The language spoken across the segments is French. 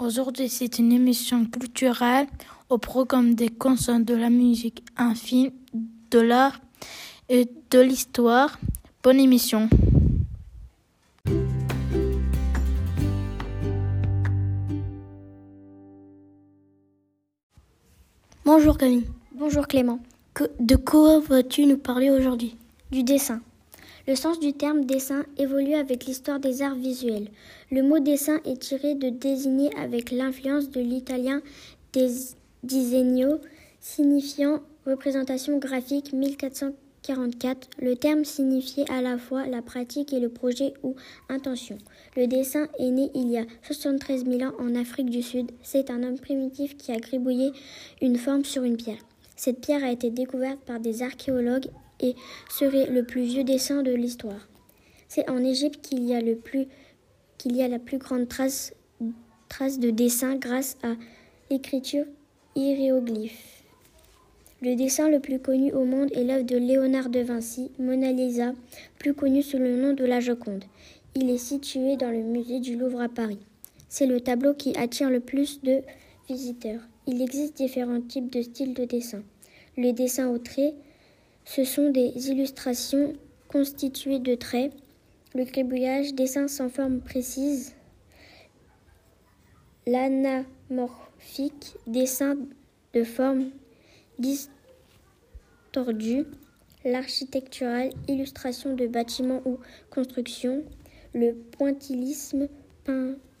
Aujourd'hui, c'est une émission culturelle au programme des concerts de la musique, un film, de l'art et de l'histoire. Bonne émission. Bonjour Camille. Bonjour Clément. de quoi vas-tu nous parler aujourd'hui? Du dessin. Le sens du terme dessin évolue avec l'histoire des arts visuels. Le mot dessin est tiré de désigner avec l'influence de l'italien disegno, signifiant représentation graphique 1444. Le terme signifiait à la fois la pratique et le projet ou intention. Le dessin est né il y a 73 000 ans en Afrique du Sud. C'est un homme primitif qui a gribouillé une forme sur une pierre. Cette pierre a été découverte par des archéologues et serait le plus vieux dessin de l'histoire. C'est en Égypte qu'il y a y a la plus grande trace, trace de dessin grâce à l'écriture hiéroglyphe. Le dessin le plus connu au monde est l'œuvre de Léonard de Vinci, Mona Lisa, plus connue sous le nom de la Joconde. Il est situé dans le musée du Louvre à Paris. C'est le tableau qui attire le plus de visiteurs. Il existe différents types de styles de dessin. Le dessin au trait, ce sont des illustrations constituées de traits, le gribouillage, dessin sans forme précise, l'anamorphique, dessin de forme distordue, l'architectural, illustration de bâtiments ou constructions, le pointillisme,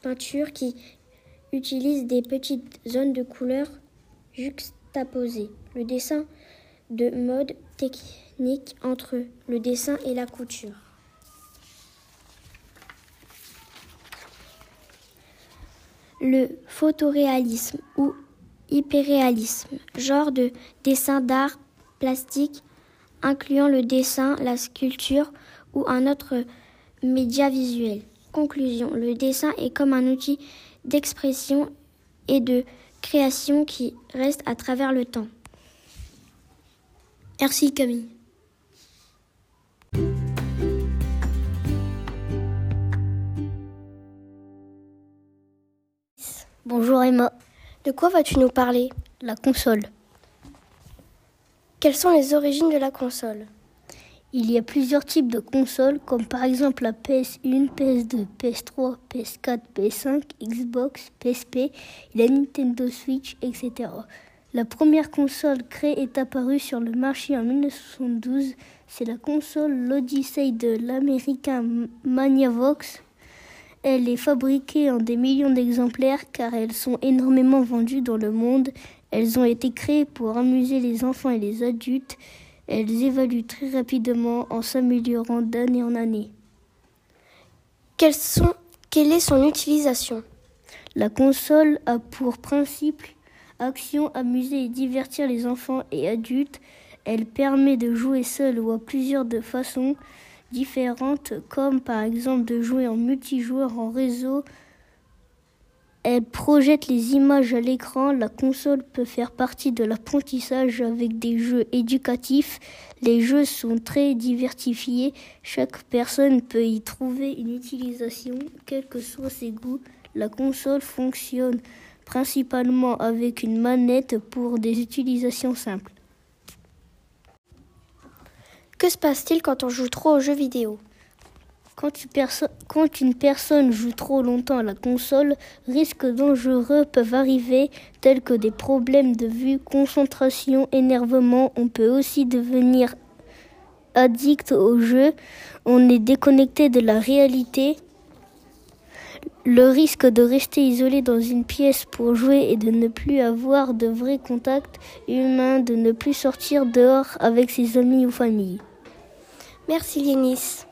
peinture qui utilise des petites zones de couleurs juxtaposées, le dessin de mode technique entre le dessin et la couture. Le photoréalisme ou hyperréalisme, genre de dessin d'art plastique incluant le dessin, la sculpture ou un autre média visuel. Conclusion, le dessin est comme un outil d'expression et de création qui reste à travers le temps. Merci Camille. Bonjour Emma. De quoi vas-tu nous parler? La console. Quelles sont les origines de la console? Il y a plusieurs types de consoles, comme par exemple la PS1, PS2, PS3, PS4, PS5, Xbox, PSP, la Nintendo Switch, etc. La première console créée est apparue sur le marché en 1972. C'est la console L'Odyssey de l'américain Maniavox. Elle est fabriquée en des millions d'exemplaires car elles sont énormément vendues dans le monde. Elles ont été créées pour amuser les enfants et les adultes. Elles évaluent très rapidement en s'améliorant d'année en année. quelle est son utilisation? La console a pour principe Action, amuser et divertir les enfants et adultes. Elle permet de jouer seul ou à plusieurs de façons différentes, comme par exemple de jouer en multijoueur en réseau. Elle projette les images à l'écran. La console peut faire partie de l'apprentissage avec des jeux éducatifs. Les jeux sont très diversifiés. Chaque personne peut y trouver une utilisation, quels que soient ses goûts. La console fonctionne principalement avec une manette pour des utilisations simples. Que se passe-t-il quand on joue trop aux jeux vidéo? Quand, une personne joue trop longtemps à la console, risques dangereux peuvent arriver tels que des problèmes de vue, concentration, énervement. On peut aussi devenir addict au jeu. On est déconnecté de la réalité le risque de rester isolé dans une pièce pour jouer et de ne plus avoir de vrais contacts humains, de ne plus sortir dehors avec ses amis ou famille. Merci Lénis.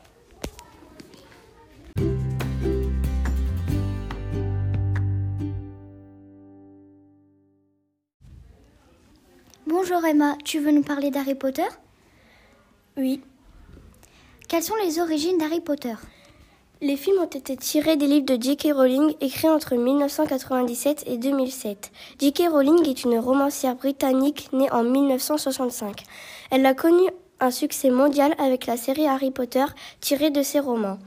Bonjour Emma, tu veux nous parler d'Harry Potter? Oui. Quelles sont les origines d'Harry Potter? Les films ont été tirés des livres de J.K. Rowling écrits entre 1997 et 2007. J.K. Rowling est une romancière britannique née en 1965. Elle a connu un succès mondial avec la série Harry Potter tirée de ses romans.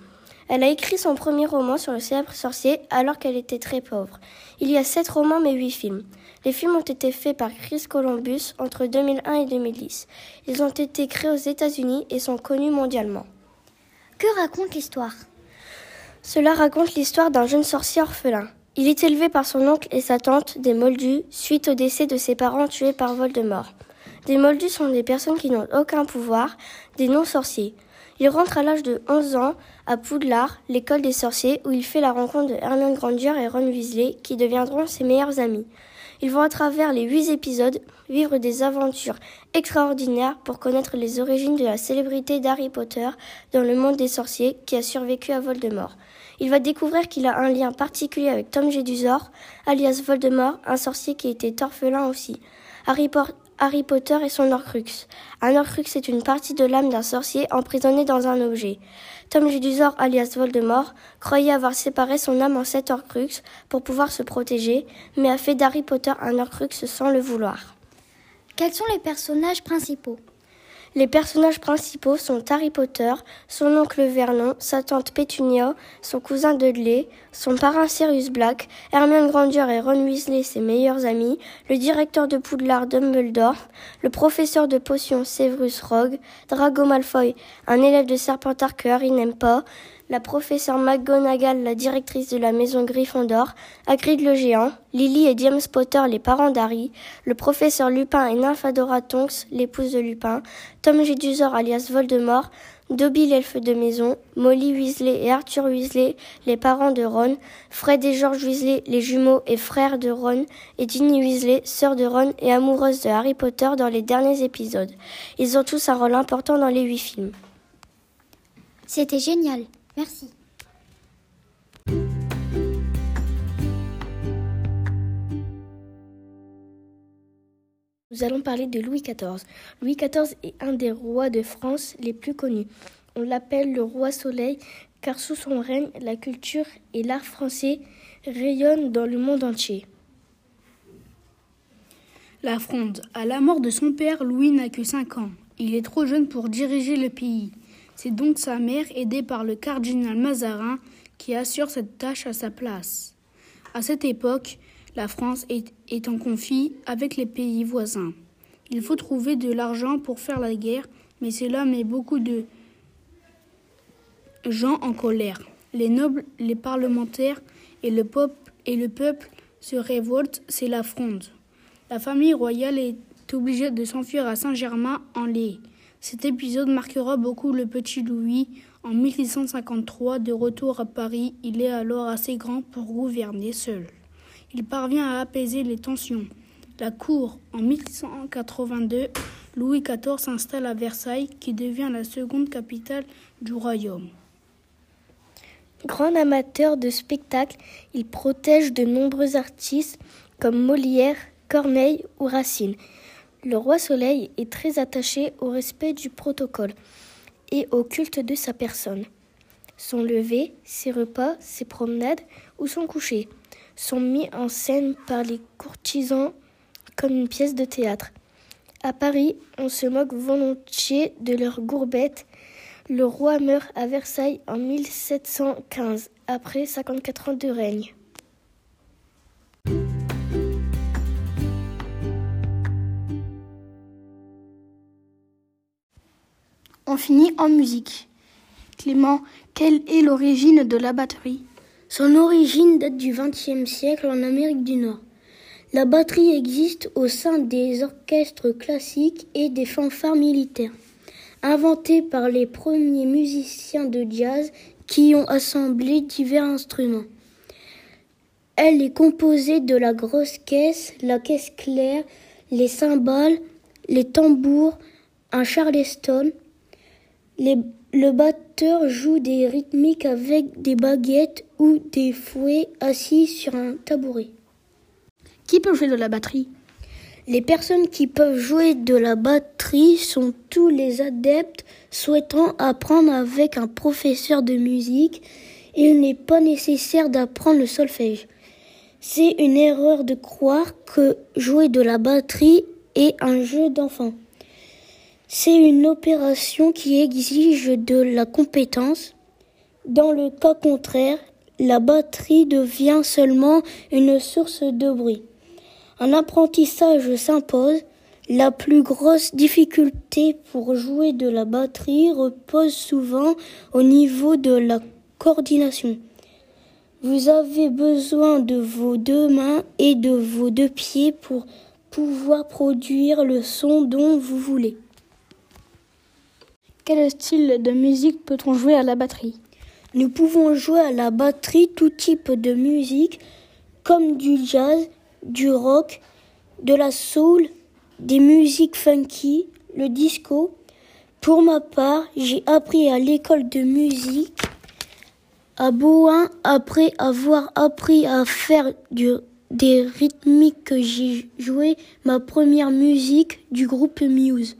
Elle a écrit son premier roman sur le célèbre sorcier alors qu'elle était très pauvre. Il y a sept romans mais huit films. Les films ont été faits par Chris Columbus entre 2001 et 2010. Ils ont été créés aux États-Unis et sont connus mondialement. Que raconte l'histoire? Cela raconte l'histoire d'un jeune sorcier orphelin. Il est élevé par son oncle et sa tante, des Moldus, suite au décès de ses parents tués par Voldemort. Des Moldus sont des personnes qui n'ont aucun pouvoir, des non-sorciers. Il rentre à l'âge de 11 ans à Poudlard, l'école des sorciers, où il fait la rencontre de Hermione Granger et Ron Weasley, qui deviendront ses meilleurs amis. Ils vont à travers les huit épisodes vivre des aventures extraordinaires pour connaître les origines de la célébrité d'Harry Potter dans le monde des sorciers qui a survécu à Voldemort. Il va découvrir qu'il a un lien particulier avec Tom Jedusor, alias Voldemort, un sorcier qui était orphelin aussi. Harry, Harry Potter et son Horcrux. Un Horcrux est une partie de l'âme d'un sorcier emprisonné dans un objet. Tom Jedusor, alias Voldemort, croyait avoir séparé son âme en sept Horcrux pour pouvoir se protéger, mais a fait d'Harry Potter un Horcrux sans le vouloir. Quels sont les personnages principaux? Les personnages principaux sont Harry Potter, son oncle Vernon, sa tante Pétunia, son cousin Dudley, son parrain Sirius Black, Hermione Granger et Ron Weasley, ses meilleurs amis, le directeur de Poudlard Dumbledore, le professeur de potions Severus Rogue, Drago Malfoy, un élève de Serpentard que Harry n'aime pas, la professeure McGonagall, la directrice de la maison Gryffondor, Hagrid le géant, Lily et James Potter, les parents d'Harry, le professeur Lupin et Nymphadora Tonks, l'épouse de Lupin, Tom Jedusor alias Voldemort, Dobby l'elfe de maison, Molly Weasley et Arthur Weasley, les parents de Ron, Fred et George Weasley, les jumeaux et frères de Ron, et Ginny Weasley, sœur de Ron et amoureuse de Harry Potter dans les derniers épisodes. Ils ont tous un rôle important dans les huit films. C'était génial. Merci. Nous allons parler de Louis XIV. Louis XIV est un des rois de France les plus connus. On l'appelle le roi soleil car sous son règne, la culture et l'art français rayonnent dans le monde entier. La Fronde. À la mort de son père, Louis n'a que 5 ans. Il est trop jeune pour diriger le pays. C'est donc sa mère, aidée par le cardinal Mazarin, qui assure cette tâche à sa place. À cette époque, la France est, en conflit avec les pays voisins. Il faut trouver de l'argent pour faire la guerre, mais cela met beaucoup de gens en colère. Les nobles, les parlementaires et le, peuple, et le peuple se révoltent, c'est la fronde. La famille royale est obligée de s'enfuir à Saint-Germain-en-Laye. Cet épisode marquera beaucoup le petit Louis. En 1653, de retour à Paris, il est alors assez grand pour gouverner seul. Il parvient à apaiser les tensions. La cour, en 1682, Louis XIV s'installe à Versailles, qui devient la seconde capitale du royaume. Grand amateur de spectacle, il protège de nombreux artistes comme Molière, Corneille ou Racine. Le roi Soleil est très attaché au respect du protocole et au culte de sa personne. Son lever, ses repas, ses promenades ou son coucher sont mis en scène par les courtisans comme une pièce de théâtre. À Paris, on se moque volontiers de leur gourbette. Le roi meurt à Versailles en 1715, après 54 ans de règne. On en musique. Clément, quelle est l'origine de la batterie? Son origine date du XXe siècle en Amérique du Nord. La batterie existe au sein des orchestres classiques et des fanfares militaires. Inventée par les premiers musiciens de jazz qui ont assemblé divers instruments. Elle est composée de la grosse caisse, la caisse claire, les cymbales, les tambours, un charleston, le batteur joue des rythmiques avec des baguettes ou des fouets assis sur un tabouret. Qui peut jouer de la batterie? Les personnes qui peuvent jouer de la batterie sont tous les adeptes souhaitant apprendre avec un professeur de musique. il n'est pas nécessaire d'apprendre le solfège. C'est une erreur de croire que jouer de la batterie est un jeu d'enfant. C'est une opération qui exige de la compétence. Dans le cas contraire, la batterie devient seulement une source de bruit. Un apprentissage s'impose. La plus grosse difficulté pour jouer de la batterie repose souvent au niveau de la coordination. Vous avez besoin de vos deux mains et de vos deux pieds pour pouvoir produire le son dont vous voulez. Quel style de musique peut-on jouer à la batterie? Nous pouvons jouer à la batterie tout type de musique comme du jazz, du rock, de la soul, des musiques funky, le disco. Pour ma part, j'ai appris à l'école de musique à Boin après avoir appris à faire des rythmiques que j'ai joué ma première musique du groupe Muse.